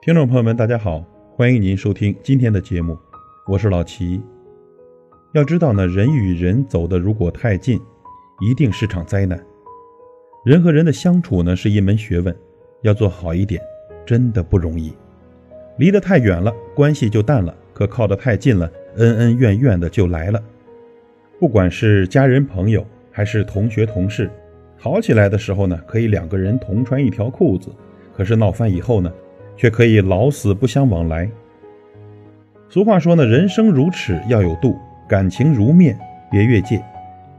听众朋友们，大家好，欢迎您收听今天的节目，我是老齐。要知道呢，人与人走的如果太近，一定是场灾难。人和人的相处呢，是一门学问，要做好一点，真的不容易。离得太远了，关系就淡了；可靠得太近了，恩恩怨怨的就来了。不管是家人、朋友，还是同学、同事，好起来的时候呢，可以两个人同穿一条裤子；可是闹翻以后呢，却可以老死不相往来。俗话说呢，人生如尺，要有度；感情如面，别越界。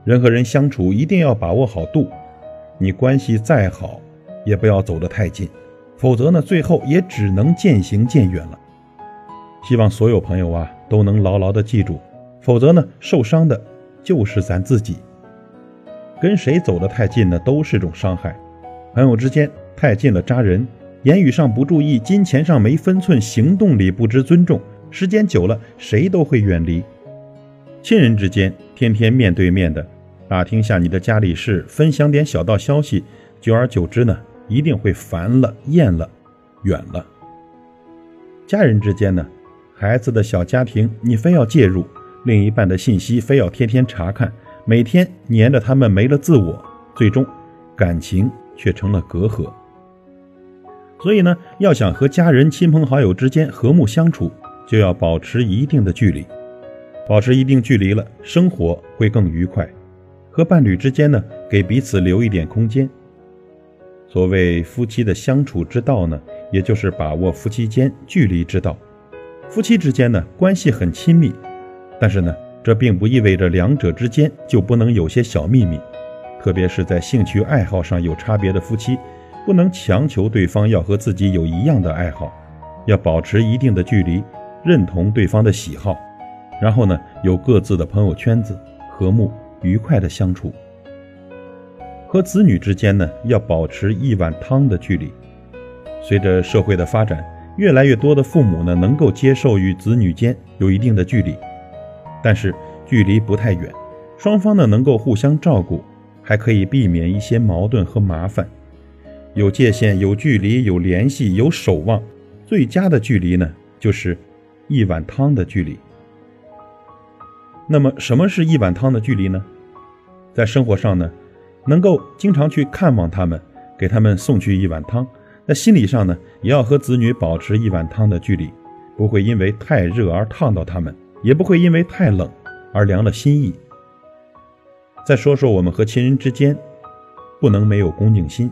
人和人相处一定要把握好度。你关系再好，也不要走得太近，否则呢，最后也只能渐行渐远了。希望所有朋友啊都能牢牢的记住，否则呢，受伤的就是咱自己。跟谁走得太近呢，都是种伤害。朋友之间太近了扎人。言语上不注意，金钱上没分寸，行动里不知尊重，时间久了，谁都会远离。亲人之间，天天面对面的打听下你的家里事，分享点小道消息，久而久之呢，一定会烦了、厌了、远了。家人之间呢，孩子的小家庭，你非要介入；另一半的信息，非要天天查看，每天黏着他们，没了自我，最终感情却成了隔阂。所以呢，要想和家人、亲朋好友之间和睦相处，就要保持一定的距离。保持一定距离了，生活会更愉快。和伴侣之间呢，给彼此留一点空间。所谓夫妻的相处之道呢，也就是把握夫妻间距离之道。夫妻之间呢，关系很亲密，但是呢，这并不意味着两者之间就不能有些小秘密，特别是在兴趣爱好上有差别的夫妻。不能强求对方要和自己有一样的爱好，要保持一定的距离，认同对方的喜好，然后呢，有各自的朋友圈子，和睦愉快的相处。和子女之间呢，要保持一碗汤的距离。随着社会的发展，越来越多的父母呢，能够接受与子女间有一定的距离，但是距离不太远，双方呢能够互相照顾，还可以避免一些矛盾和麻烦。有界限，有距离，有联系，有守望。最佳的距离呢，就是一碗汤的距离。那么，什么是一碗汤的距离呢？在生活上呢，能够经常去看望他们，给他们送去一碗汤。在心理上呢，也要和子女保持一碗汤的距离，不会因为太热而烫到他们，也不会因为太冷而凉了心意。再说说我们和亲人之间，不能没有恭敬心。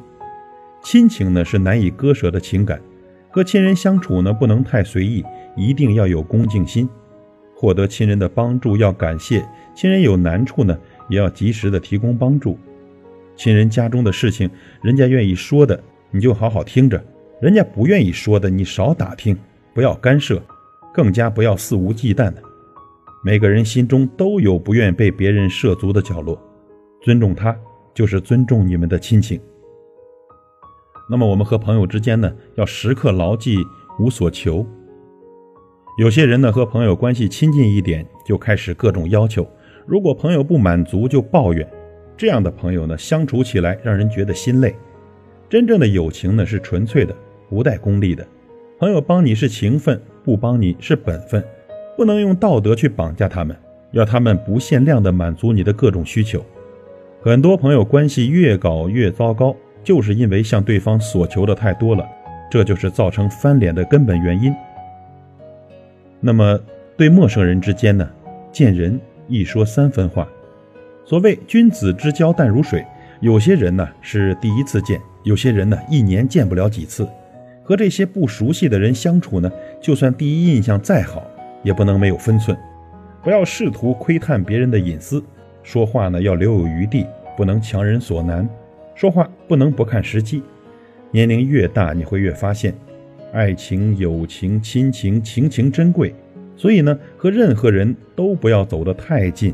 亲情呢是难以割舍的情感，和亲人相处呢不能太随意，一定要有恭敬心。获得亲人的帮助要感谢，亲人有难处呢也要及时的提供帮助。亲人家中的事情，人家愿意说的你就好好听着，人家不愿意说的你少打听，不要干涉，更加不要肆无忌惮的。每个人心中都有不愿被别人涉足的角落，尊重他就是尊重你们的亲情。那么我们和朋友之间呢，要时刻牢记无所求。有些人呢和朋友关系亲近一点，就开始各种要求。如果朋友不满足，就抱怨。这样的朋友呢，相处起来让人觉得心累。真正的友情呢是纯粹的，不带功利的。朋友帮你是情分，不帮你是本分，不能用道德去绑架他们，要他们不限量的满足你的各种需求。很多朋友关系越搞越糟糕。就是因为向对方所求的太多了，这就是造成翻脸的根本原因。那么，对陌生人之间呢，见人一说三分话。所谓君子之交淡如水，有些人呢是第一次见，有些人呢一年见不了几次。和这些不熟悉的人相处呢，就算第一印象再好，也不能没有分寸。不要试图窥探别人的隐私，说话呢要留有余地，不能强人所难。说话不能不看时机，年龄越大，你会越发现，爱情、友情、亲情，情情珍贵。所以呢，和任何人都不要走得太近，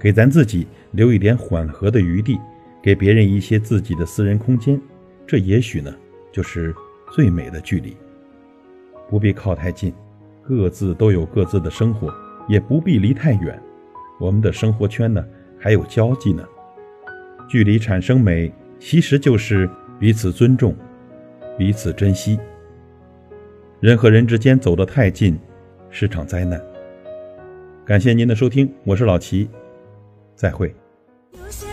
给咱自己留一点缓和的余地，给别人一些自己的私人空间。这也许呢，就是最美的距离。不必靠太近，各自都有各自的生活，也不必离太远。我们的生活圈呢，还有交际呢，距离产生美。其实就是彼此尊重，彼此珍惜。人和人之间走得太近，是场灾难。感谢您的收听，我是老齐，再会。有些